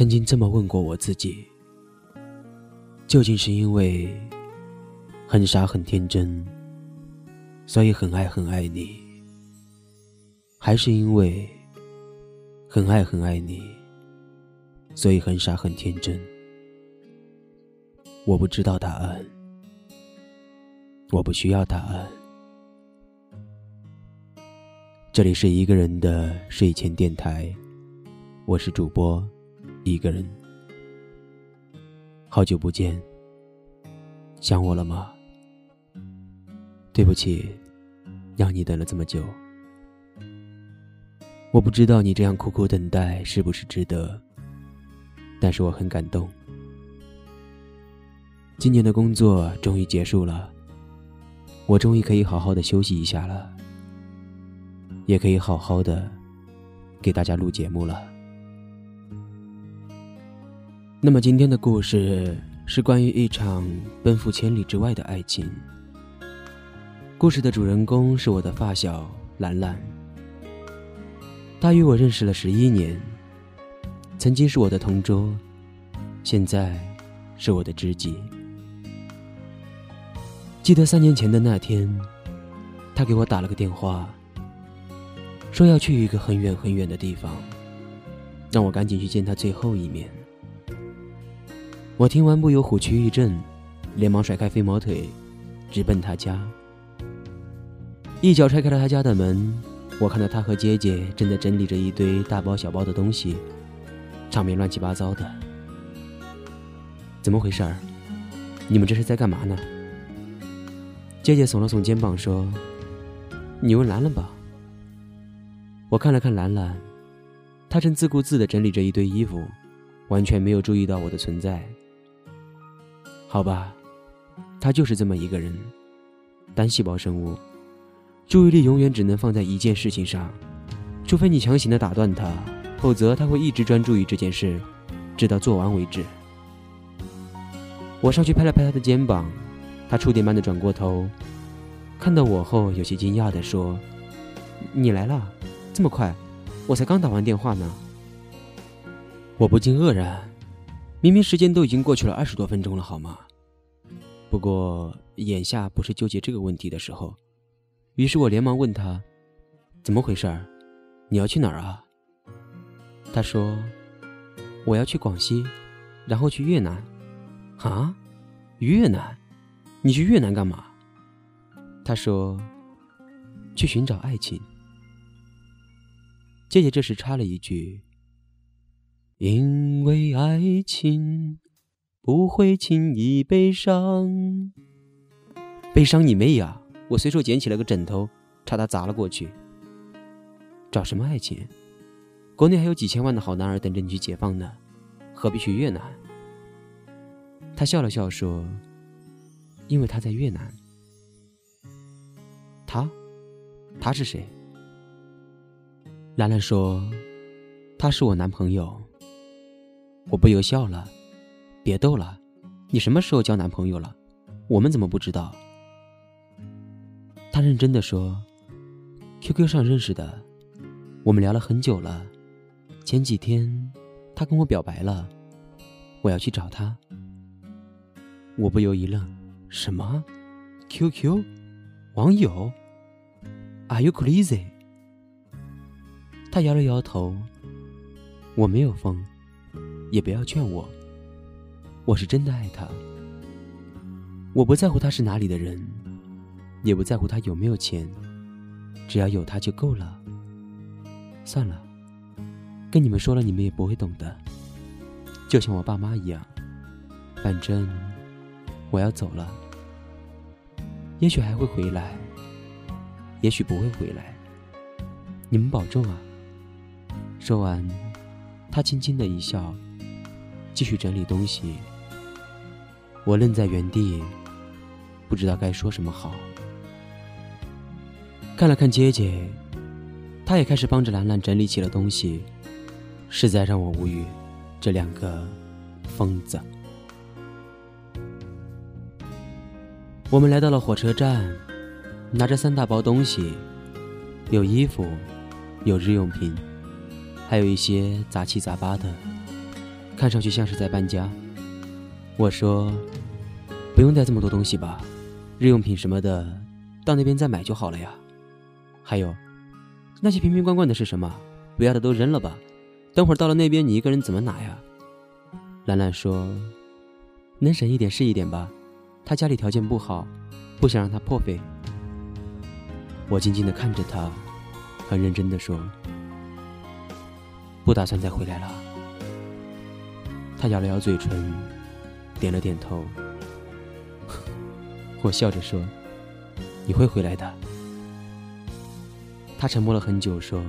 曾经这么问过我自己：究竟是因为很傻很天真，所以很爱很爱你，还是因为很爱很爱你，所以很傻很天真？我不知道答案，我不需要答案。这里是一个人的睡前电台，我是主播一个人。好久不见，想我了吗？对不起，让你等了这么久。我不知道你这样苦苦等待是不是值得，但是我很感动。今年的工作终于结束了，我终于可以好好的休息一下了。也可以好好的给大家录节目了。那么今天的故事是关于一场奔赴千里之外的爱情。故事的主人公是我的发小兰兰，她与我认识了十一年，曾经是我的同桌，现在是我的知己。记得三年前的那天，她给我打了个电话。说要去一个很远很远的地方，让我赶紧去见他最后一面。我听完不由虎躯一震，连忙甩开飞毛腿，直奔他家。一脚踹开了他家的门，我看到他和姐姐正在整理着一堆大包小包的东西，场面乱七八糟的。怎么回事儿？你们这是在干嘛呢？姐姐耸了耸肩膀说：“你问兰兰吧。”我看了看兰兰，她正自顾自地整理着一堆衣服，完全没有注意到我的存在。好吧，他就是这么一个人，单细胞生物，注意力永远只能放在一件事情上，除非你强行的打断他，否则他会一直专注于这件事，直到做完为止。我上去拍了拍他的肩膀，他触电般的转过头，看到我后有些惊讶地说：“你来了。”这么快，我才刚打完电话呢。我不禁愕然，明明时间都已经过去了二十多分钟了，好吗？不过眼下不是纠结这个问题的时候。于是我连忙问他：“怎么回事儿？你要去哪儿啊？”他说：“我要去广西，然后去越南。”啊？越南？你去越南干嘛？他说：“去寻找爱情。”姐姐这时插了一句：“因为爱情不会轻易悲伤，悲伤你妹呀！”我随手捡起了个枕头，朝他砸了过去。找什么爱情？国内还有几千万的好男儿等着你去解放呢，何必去越南？他笑了笑说：“因为他在越南。”他，他是谁？兰兰说：“他是我男朋友。”我不由笑了。别逗了，你什么时候交男朋友了？我们怎么不知道？他认真的说：“QQ 上认识的，我们聊了很久了。前几天他跟我表白了，我要去找他。”我不由一愣：“什么？QQ？网友？Are you crazy？” 他摇了摇头，我没有疯，也不要劝我。我是真的爱他，我不在乎他是哪里的人，也不在乎他有没有钱，只要有他就够了。算了，跟你们说了，你们也不会懂的，就像我爸妈一样。反正我要走了，也许还会回来，也许不会回来。你们保重啊。说完，他轻轻的一笑，继续整理东西。我愣在原地，不知道该说什么好。看了看姐姐，她也开始帮着兰兰整理起了东西，实在让我无语。这两个疯子。我们来到了火车站，拿着三大包东西，有衣服，有日用品。还有一些杂七杂八的，看上去像是在搬家。我说：“不用带这么多东西吧，日用品什么的，到那边再买就好了呀。还有，那些瓶瓶罐罐的是什么？不要的都扔了吧。等会儿到了那边，你一个人怎么拿呀？”兰兰说：“能省一点是一点吧，他家里条件不好，不想让他破费。”我静静的看着他，很认真的说：“不打算再回来了。”他咬了咬嘴唇，点了点头。我笑着说：“你会回来的。”他沉默了很久，说：“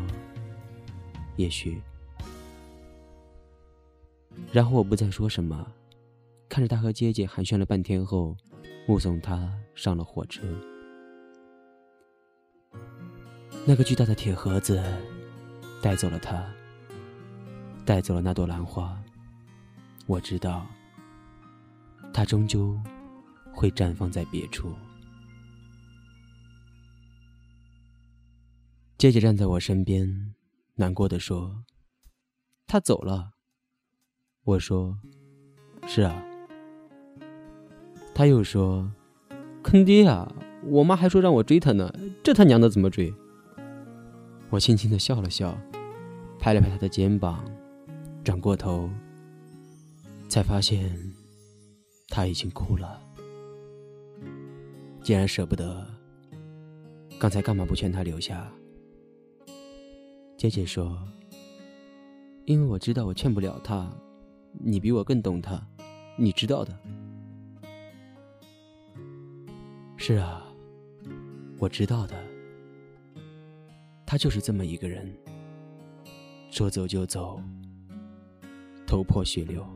也许。”然后我不再说什么，看着他和姐姐寒暄了半天后，目送他上了火车。那个巨大的铁盒子带走了他，带走了那朵兰花。我知道，它终究会绽放在别处。姐姐站在我身边，难过的说：“他走了。”我说：“是啊。”他又说：“坑爹啊！我妈还说让我追他呢，这他娘的怎么追？”我轻轻的笑了笑，拍了拍他的肩膀，转过头，才发现他已经哭了。既然舍不得，刚才干嘛不劝他留下？姐姐说：“因为我知道我劝不了他，你比我更懂他，你知道的。”是啊，我知道的。他就是这么一个人，说走就走，头破血流。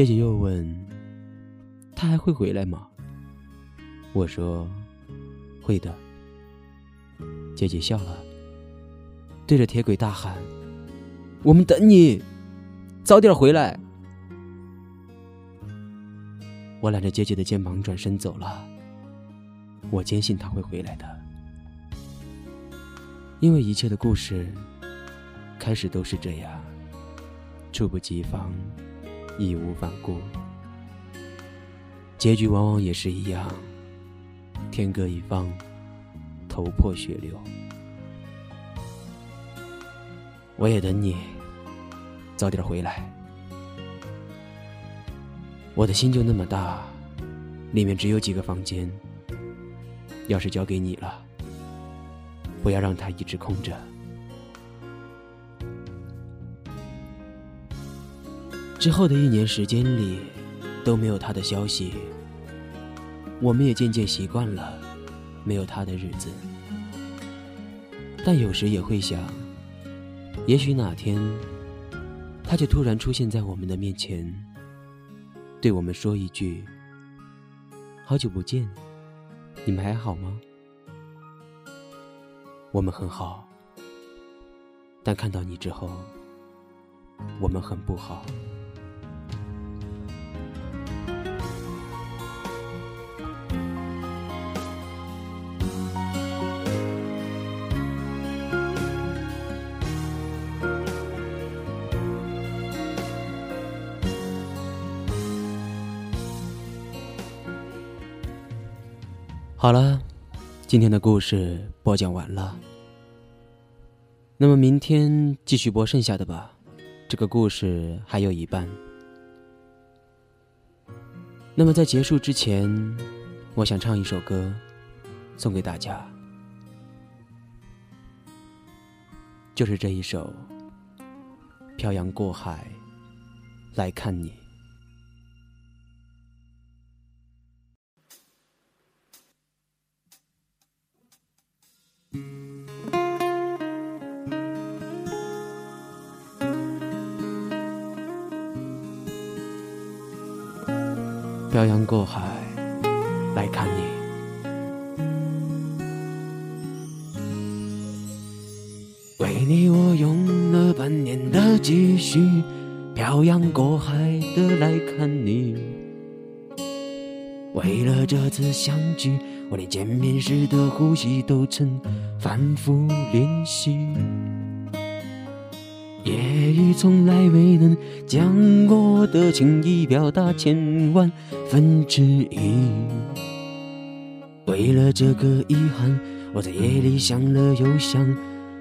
姐姐又问：“他还会回来吗？”我说：“会的。”姐姐笑了，对着铁轨大喊：“我们等你，早点回来！”我揽着姐姐的肩膀转身走了。我坚信他会回来的。因为一切的故事开始都是这样，猝不及防，义无反顾；结局往往也是一样，天各一方，头破血流。我也等你，早点回来。我的心就那么大，里面只有几个房间，要是交给你了。不要让它一直空着。之后的一年时间里，都没有他的消息，我们也渐渐习惯了没有他的日子。但有时也会想，也许哪天，他就突然出现在我们的面前，对我们说一句：“好久不见，你们还好吗？”我们很好，但看到你之后，我们很不好。好了。今天的故事播讲完了，那么明天继续播剩下的吧。这个故事还有一半。那么在结束之前，我想唱一首歌，送给大家，就是这一首《漂洋过海来看你》。漂洋过海来看你，为你我用了半年的积蓄，漂洋过海的来看你。为了这次相聚，我连见面时的呼吸都曾反复练习。从来未能将我的情意表达千万分之一。为了这个遗憾，我在夜里想了又想，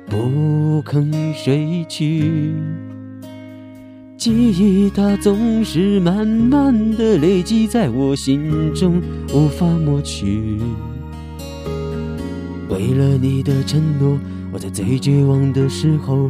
不肯睡去。记忆它总是慢慢的累积在我心中，无法抹去。为了你的承诺，我在最绝望的时候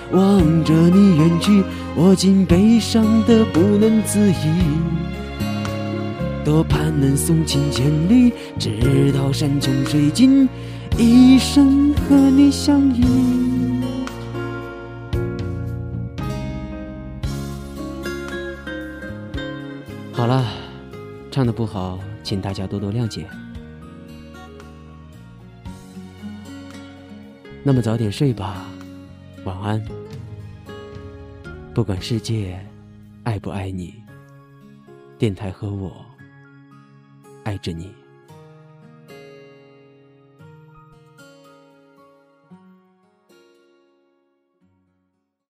望着你远去，我竟悲伤的不能自已。多盼能送情千里，直到山穷水尽，一生和你相依。好了，唱的不好，请大家多多谅解。那么早点睡吧，晚安。不管世界爱不爱你，电台和我爱着你。